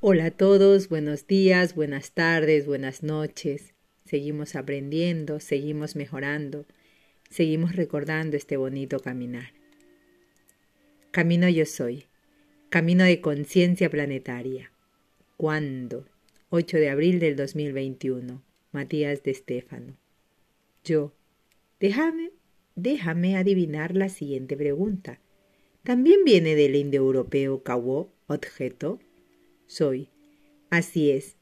Hola a todos, buenos días, buenas tardes, buenas noches. Seguimos aprendiendo, seguimos mejorando, seguimos recordando este bonito caminar. Camino yo soy, camino de conciencia planetaria. ¿Cuándo? 8 de abril del 2021. Matías de Estéfano. Yo. Déjame, déjame adivinar la siguiente pregunta. ¿También viene del indoeuropeo kawo, objeto? Soy. Así es.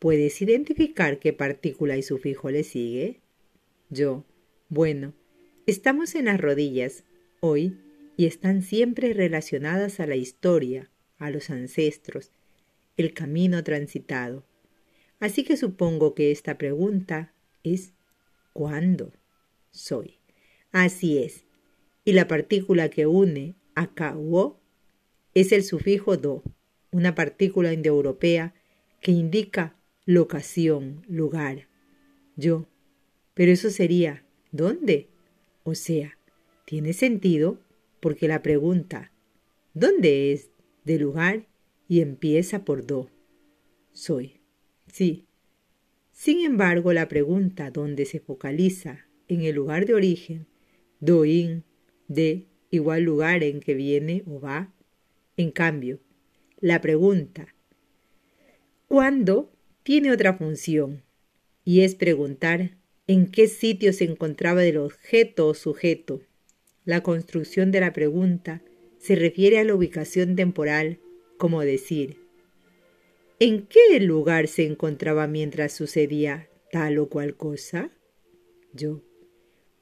¿Puedes identificar qué partícula y sufijo le sigue? Yo. Bueno, estamos en las rodillas hoy y están siempre relacionadas a la historia, a los ancestros, el camino transitado. Así que supongo que esta pregunta es ¿cuándo? Soy. Así es. Y la partícula que une a Kawo es el sufijo do una partícula indoeuropea que indica locación, lugar. Yo. Pero eso sería ¿dónde? O sea, tiene sentido porque la pregunta ¿dónde es? de lugar y empieza por do. Soy. Sí. Sin embargo, la pregunta ¿dónde se focaliza en el lugar de origen, doin, de igual lugar en que viene o va. En cambio, la pregunta ¿cuándo? tiene otra función y es preguntar en qué sitio se encontraba el objeto o sujeto. La construcción de la pregunta se refiere a la ubicación temporal, como decir, ¿en qué lugar se encontraba mientras sucedía tal o cual cosa? Yo.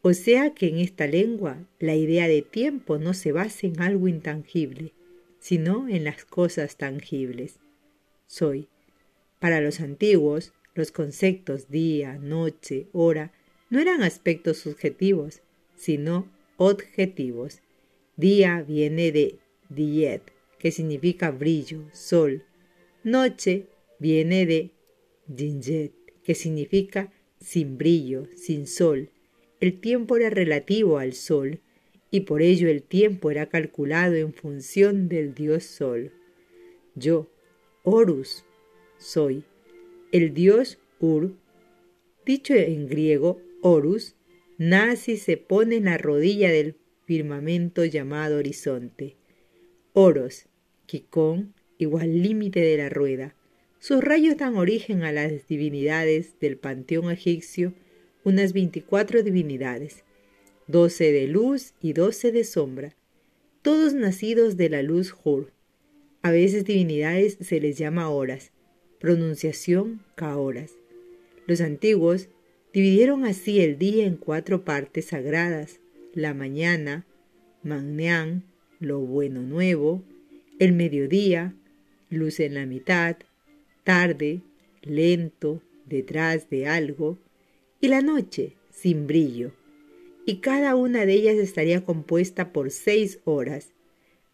O sea que en esta lengua la idea de tiempo no se basa en algo intangible, sino en las cosas tangibles. Soy. Para los antiguos, los conceptos día, noche, hora no eran aspectos subjetivos, sino objetivos. Día viene de diet, que significa brillo, sol. Noche viene de dinjet, que significa sin brillo, sin sol. El tiempo era relativo al sol y por ello el tiempo era calculado en función del dios Sol. Yo, Horus, soy. El dios Ur, dicho en griego Horus, nace y se pone en la rodilla del firmamento llamado horizonte. Oros, Kikón, igual límite de la rueda. Sus rayos dan origen a las divinidades del panteón egipcio, unas veinticuatro divinidades doce de luz y doce de sombra, todos nacidos de la luz Hur. A veces divinidades se les llama horas, pronunciación Kaoras. Los antiguos dividieron así el día en cuatro partes sagradas, la mañana, Magneán, lo bueno nuevo, el mediodía, luz en la mitad, tarde, lento, detrás de algo, y la noche, sin brillo, y cada una de ellas estaría compuesta por seis horas.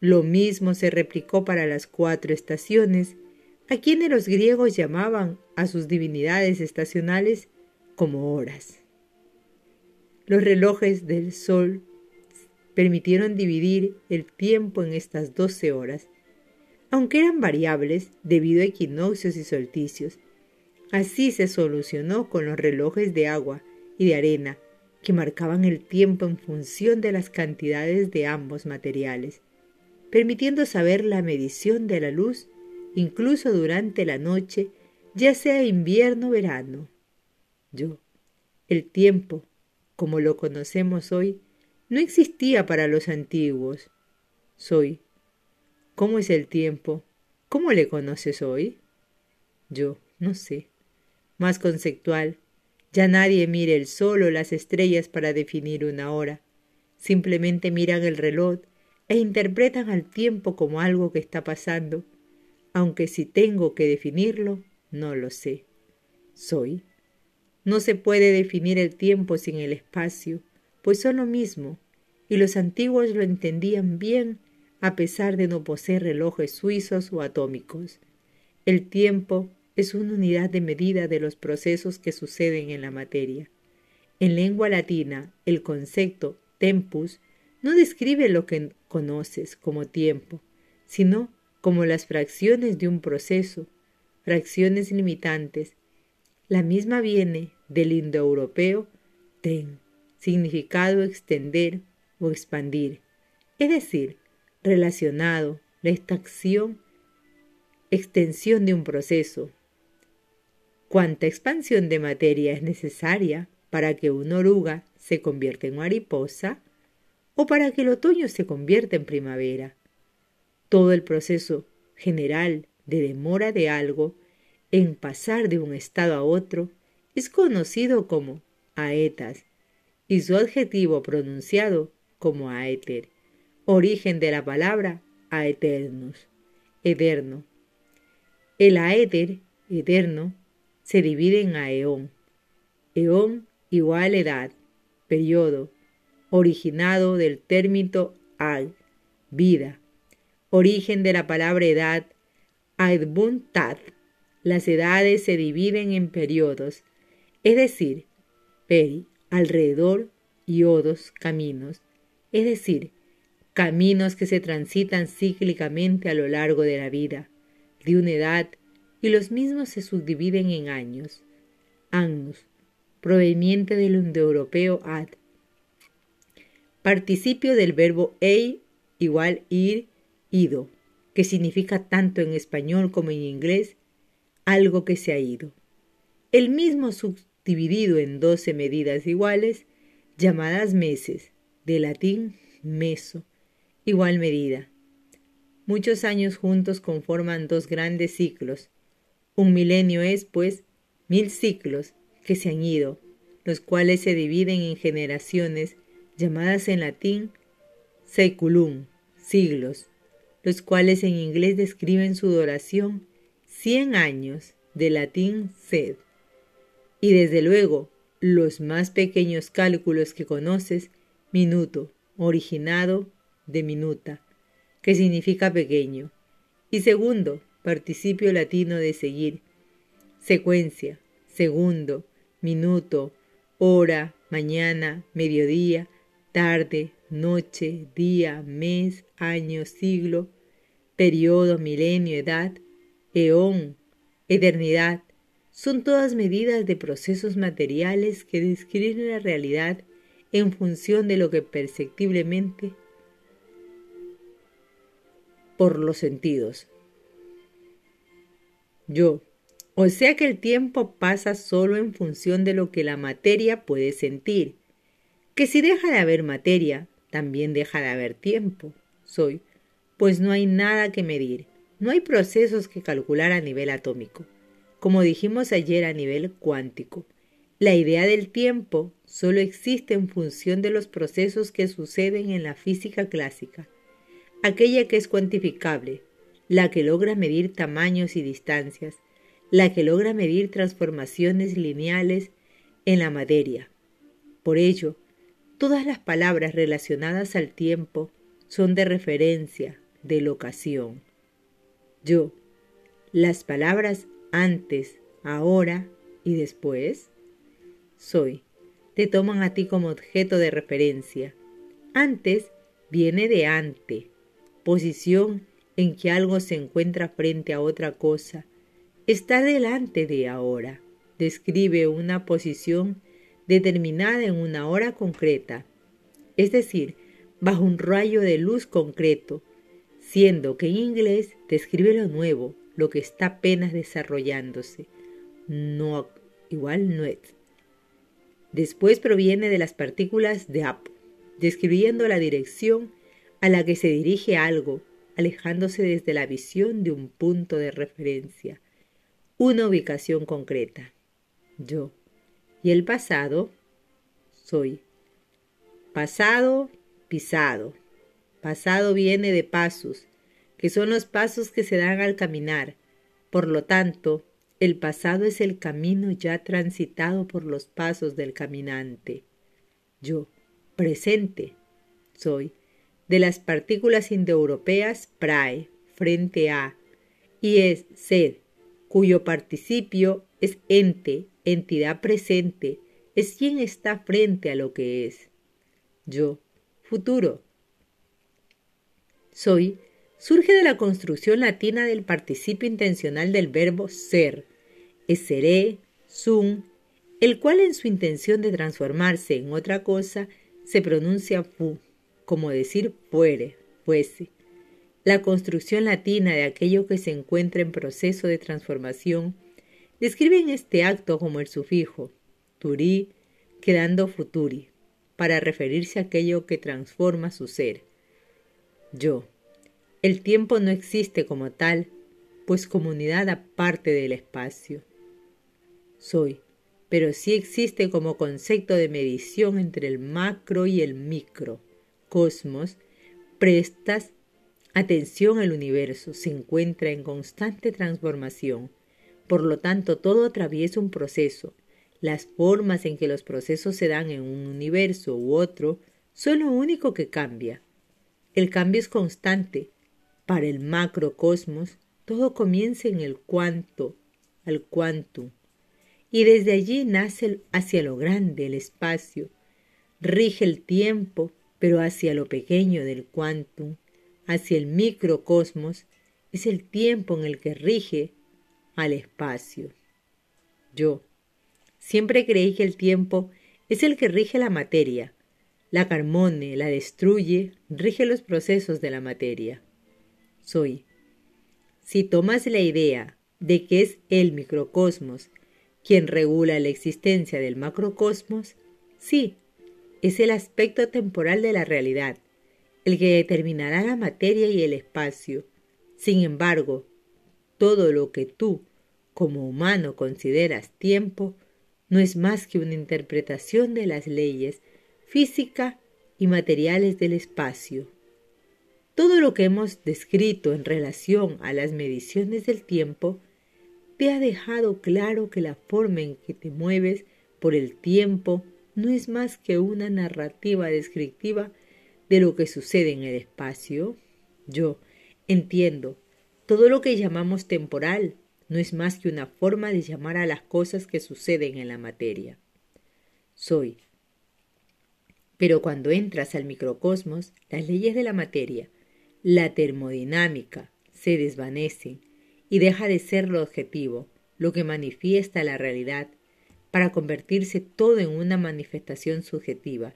Lo mismo se replicó para las cuatro estaciones, a quienes los griegos llamaban a sus divinidades estacionales como horas. Los relojes del sol permitieron dividir el tiempo en estas doce horas, aunque eran variables debido a equinoccios y solsticios. Así se solucionó con los relojes de agua y de arena, que marcaban el tiempo en función de las cantidades de ambos materiales, permitiendo saber la medición de la luz incluso durante la noche, ya sea invierno o verano. Yo, el tiempo, como lo conocemos hoy, no existía para los antiguos. Soy. ¿Cómo es el tiempo? ¿Cómo le conoces hoy? Yo, no sé. Más conceptual, ya nadie mira el sol o las estrellas para definir una hora. Simplemente miran el reloj e interpretan al tiempo como algo que está pasando, aunque si tengo que definirlo, no lo sé. Soy. No se puede definir el tiempo sin el espacio, pues son lo mismo, y los antiguos lo entendían bien a pesar de no poseer relojes suizos o atómicos. El tiempo es una unidad de medida de los procesos que suceden en la materia. En lengua latina, el concepto tempus no describe lo que conoces como tiempo, sino como las fracciones de un proceso, fracciones limitantes. La misma viene del indoeuropeo ten, significado extender o expandir, es decir, relacionado, la extensión de un proceso. ¿Cuánta expansión de materia es necesaria para que una oruga se convierta en mariposa o para que el otoño se convierta en primavera? Todo el proceso general de demora de algo en pasar de un estado a otro es conocido como aetas y su adjetivo pronunciado como aeter, origen de la palabra aeternus, eterno. El aéter, eterno, se divide en aeón. Eón igual edad, periodo, originado del término al, vida, origen de la palabra edad, tad. Las edades se dividen en periodos, es decir, peri, alrededor, y odos, caminos, es decir, caminos que se transitan cíclicamente a lo largo de la vida, de una edad, y los mismos se subdividen en años. Annus, proveniente del indoeuropeo ad. Participio del verbo ei igual ir, ido, que significa tanto en español como en inglés algo que se ha ido. El mismo subdividido en doce medidas iguales, llamadas meses, de latín meso, igual medida. Muchos años juntos conforman dos grandes ciclos. Un milenio es, pues, mil ciclos que se han ido, los cuales se dividen en generaciones llamadas en latín seculum, siglos, los cuales en inglés describen su duración cien años, de latín sed. Y desde luego, los más pequeños cálculos que conoces, minuto, originado de minuta, que significa pequeño. Y segundo, participio latino de seguir, secuencia, segundo, minuto, hora, mañana, mediodía, tarde, noche, día, mes, año, siglo, periodo, milenio, edad, eón, eternidad, son todas medidas de procesos materiales que describen la realidad en función de lo que perceptiblemente por los sentidos. Yo, o sea que el tiempo pasa solo en función de lo que la materia puede sentir, que si deja de haber materia, también deja de haber tiempo. Soy, pues no hay nada que medir, no hay procesos que calcular a nivel atómico, como dijimos ayer a nivel cuántico. La idea del tiempo solo existe en función de los procesos que suceden en la física clásica, aquella que es cuantificable, la que logra medir tamaños y distancias, la que logra medir transformaciones lineales en la materia. Por ello, Todas las palabras relacionadas al tiempo son de referencia, de locación. Yo, las palabras antes, ahora y después, soy, te toman a ti como objeto de referencia. Antes viene de ante, posición en que algo se encuentra frente a otra cosa. Está delante de ahora. Describe una posición determinada en una hora concreta, es decir, bajo un rayo de luz concreto, siendo que en inglés describe lo nuevo, lo que está apenas desarrollándose. No, igual no es. Después proviene de las partículas de up, describiendo la dirección a la que se dirige algo, alejándose desde la visión de un punto de referencia, una ubicación concreta. Yo, y el pasado soy. Pasado, pisado. Pasado viene de pasos, que son los pasos que se dan al caminar. Por lo tanto, el pasado es el camino ya transitado por los pasos del caminante. Yo, presente, soy. De las partículas indoeuropeas, prae, frente a, y es sed, cuyo participio es ente, entidad presente, es quien está frente a lo que es. Yo, futuro. Soy surge de la construcción latina del participio intencional del verbo ser, es seré, sum, el cual en su intención de transformarse en otra cosa se pronuncia fu, como decir fuere, fuese. La construcción latina de aquello que se encuentra en proceso de transformación describe en este acto como el sufijo turi, quedando futuri, para referirse a aquello que transforma su ser. Yo. El tiempo no existe como tal, pues comunidad aparte del espacio. Soy, pero sí existe como concepto de medición entre el macro y el micro. Cosmos, prestas atención al universo, se encuentra en constante transformación. Por lo tanto, todo atraviesa un proceso, las formas en que los procesos se dan en un universo u otro son lo único que cambia. El cambio es constante. Para el macrocosmos, todo comienza en el cuanto, al quantum, y desde allí nace hacia lo grande el espacio. Rige el tiempo, pero hacia lo pequeño del quantum, hacia el microcosmos, es el tiempo en el que rige al espacio. Yo, Siempre creí que el tiempo es el que rige la materia. La carmone, la destruye, rige los procesos de la materia. Soy. Si tomas la idea de que es el microcosmos quien regula la existencia del macrocosmos, sí, es el aspecto temporal de la realidad, el que determinará la materia y el espacio. Sin embargo, todo lo que tú, como humano, consideras tiempo, no es más que una interpretación de las leyes física y materiales del espacio. Todo lo que hemos descrito en relación a las mediciones del tiempo te ha dejado claro que la forma en que te mueves por el tiempo no es más que una narrativa descriptiva de lo que sucede en el espacio. Yo entiendo todo lo que llamamos temporal no es más que una forma de llamar a las cosas que suceden en la materia. Soy. Pero cuando entras al microcosmos, las leyes de la materia, la termodinámica, se desvanecen y deja de ser lo objetivo, lo que manifiesta la realidad, para convertirse todo en una manifestación subjetiva.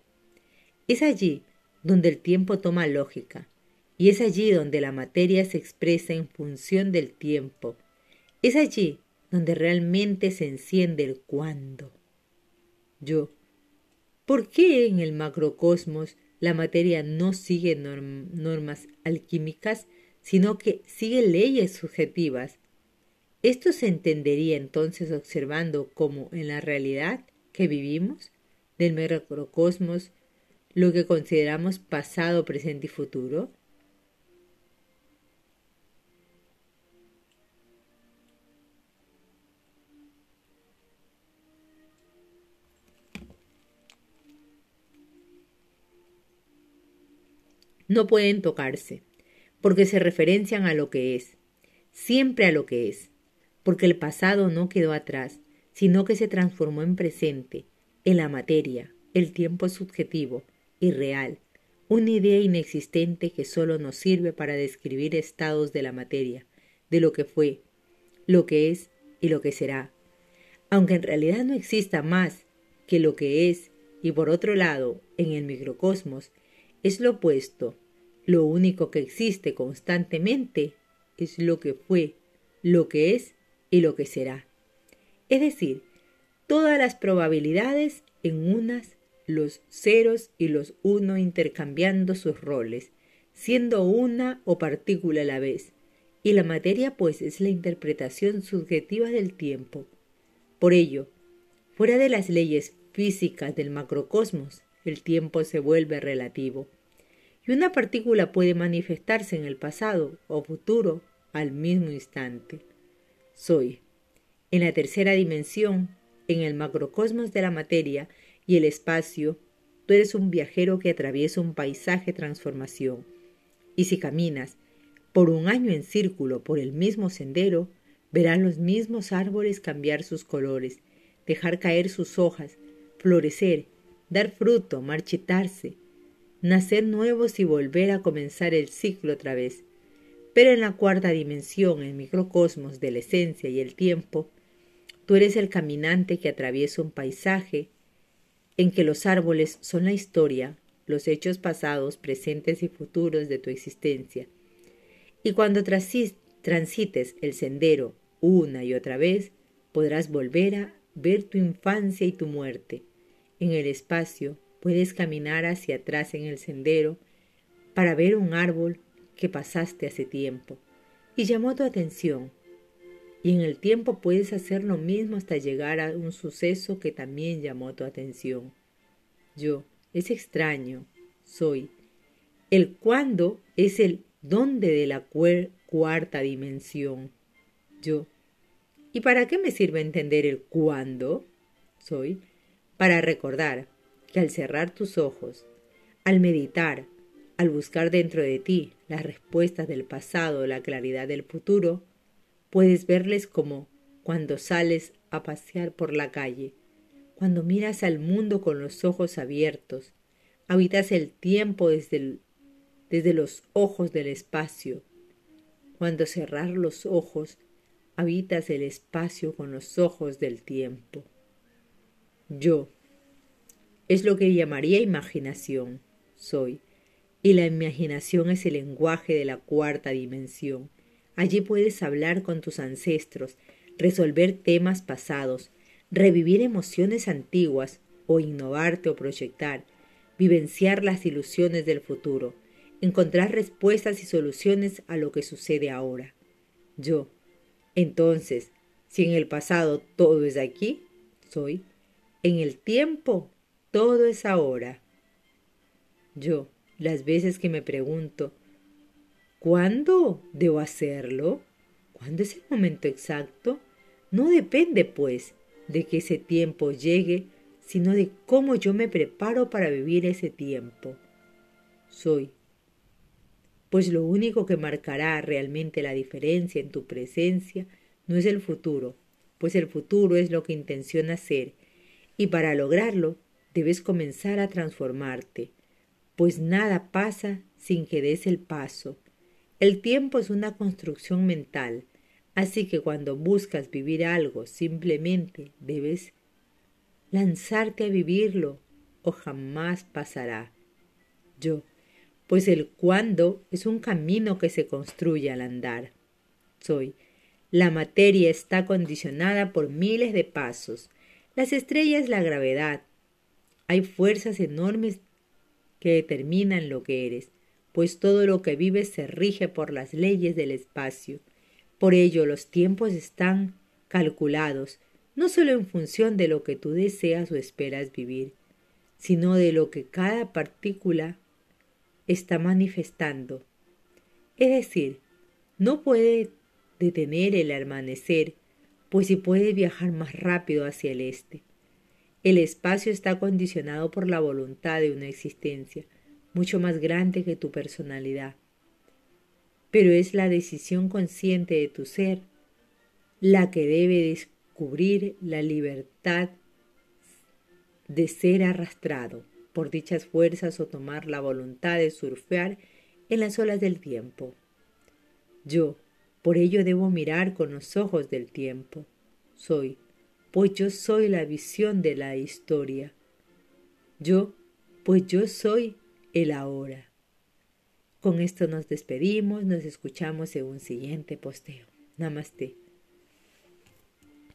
Es allí donde el tiempo toma lógica, y es allí donde la materia se expresa en función del tiempo, es allí donde realmente se enciende el cuándo. Yo. ¿Por qué en el macrocosmos la materia no sigue normas alquímicas, sino que sigue leyes subjetivas? Esto se entendería entonces observando cómo en la realidad que vivimos del macrocosmos lo que consideramos pasado, presente y futuro no pueden tocarse, porque se referencian a lo que es, siempre a lo que es, porque el pasado no quedó atrás, sino que se transformó en presente, en la materia, el tiempo subjetivo y real, una idea inexistente que solo nos sirve para describir estados de la materia, de lo que fue, lo que es y lo que será, aunque en realidad no exista más que lo que es, y por otro lado, en el microcosmos, es lo opuesto. Lo único que existe constantemente es lo que fue, lo que es y lo que será. Es decir, todas las probabilidades en unas, los ceros y los uno intercambiando sus roles, siendo una o partícula a la vez, y la materia pues es la interpretación subjetiva del tiempo. Por ello, fuera de las leyes físicas del macrocosmos, el tiempo se vuelve relativo, y una partícula puede manifestarse en el pasado o futuro al mismo instante. Soy. En la tercera dimensión, en el macrocosmos de la materia y el espacio, tú eres un viajero que atraviesa un paisaje transformación. Y si caminas por un año en círculo por el mismo sendero, verás los mismos árboles cambiar sus colores, dejar caer sus hojas, florecer dar fruto, marchitarse, nacer nuevos y volver a comenzar el ciclo otra vez. Pero en la cuarta dimensión, el microcosmos de la esencia y el tiempo, tú eres el caminante que atraviesa un paisaje en que los árboles son la historia, los hechos pasados, presentes y futuros de tu existencia. Y cuando transites el sendero una y otra vez, podrás volver a ver tu infancia y tu muerte. En el espacio puedes caminar hacia atrás en el sendero para ver un árbol que pasaste hace tiempo y llamó tu atención. Y en el tiempo puedes hacer lo mismo hasta llegar a un suceso que también llamó tu atención. Yo, es extraño, soy. El cuándo es el dónde de la cuarta dimensión. Yo. ¿Y para qué me sirve entender el cuándo? Soy. Para recordar que al cerrar tus ojos, al meditar, al buscar dentro de ti las respuestas del pasado, la claridad del futuro, puedes verles como cuando sales a pasear por la calle, cuando miras al mundo con los ojos abiertos, habitas el tiempo desde, desde los ojos del espacio. Cuando cerrar los ojos, habitas el espacio con los ojos del tiempo. Yo. Es lo que llamaría imaginación. Soy y la imaginación es el lenguaje de la cuarta dimensión. Allí puedes hablar con tus ancestros, resolver temas pasados, revivir emociones antiguas o innovarte o proyectar, vivenciar las ilusiones del futuro, encontrar respuestas y soluciones a lo que sucede ahora. Yo. Entonces, si en el pasado todo es aquí, soy. En el tiempo todo es ahora. Yo las veces que me pregunto, ¿cuándo debo hacerlo? ¿Cuándo es el momento exacto? No depende, pues, de que ese tiempo llegue, sino de cómo yo me preparo para vivir ese tiempo. Soy. Pues lo único que marcará realmente la diferencia en tu presencia no es el futuro, pues el futuro es lo que intencionas ser, y para lograrlo debes comenzar a transformarte, pues nada pasa sin que des el paso. El tiempo es una construcción mental, así que cuando buscas vivir algo simplemente debes lanzarte a vivirlo o jamás pasará. Yo, pues el cuándo es un camino que se construye al andar. Soy. La materia está condicionada por miles de pasos. Las estrellas la gravedad. Hay fuerzas enormes que determinan lo que eres, pues todo lo que vives se rige por las leyes del espacio. Por ello los tiempos están calculados, no solo en función de lo que tú deseas o esperas vivir, sino de lo que cada partícula está manifestando. Es decir, no puede detener el amanecer, pues si puede viajar más rápido hacia el este. El espacio está condicionado por la voluntad de una existencia mucho más grande que tu personalidad. Pero es la decisión consciente de tu ser la que debe descubrir la libertad de ser arrastrado por dichas fuerzas o tomar la voluntad de surfear en las olas del tiempo. Yo, por ello debo mirar con los ojos del tiempo. Soy pues yo soy la visión de la historia. Yo, pues yo soy el ahora. Con esto nos despedimos, nos escuchamos en un siguiente posteo. Namaste.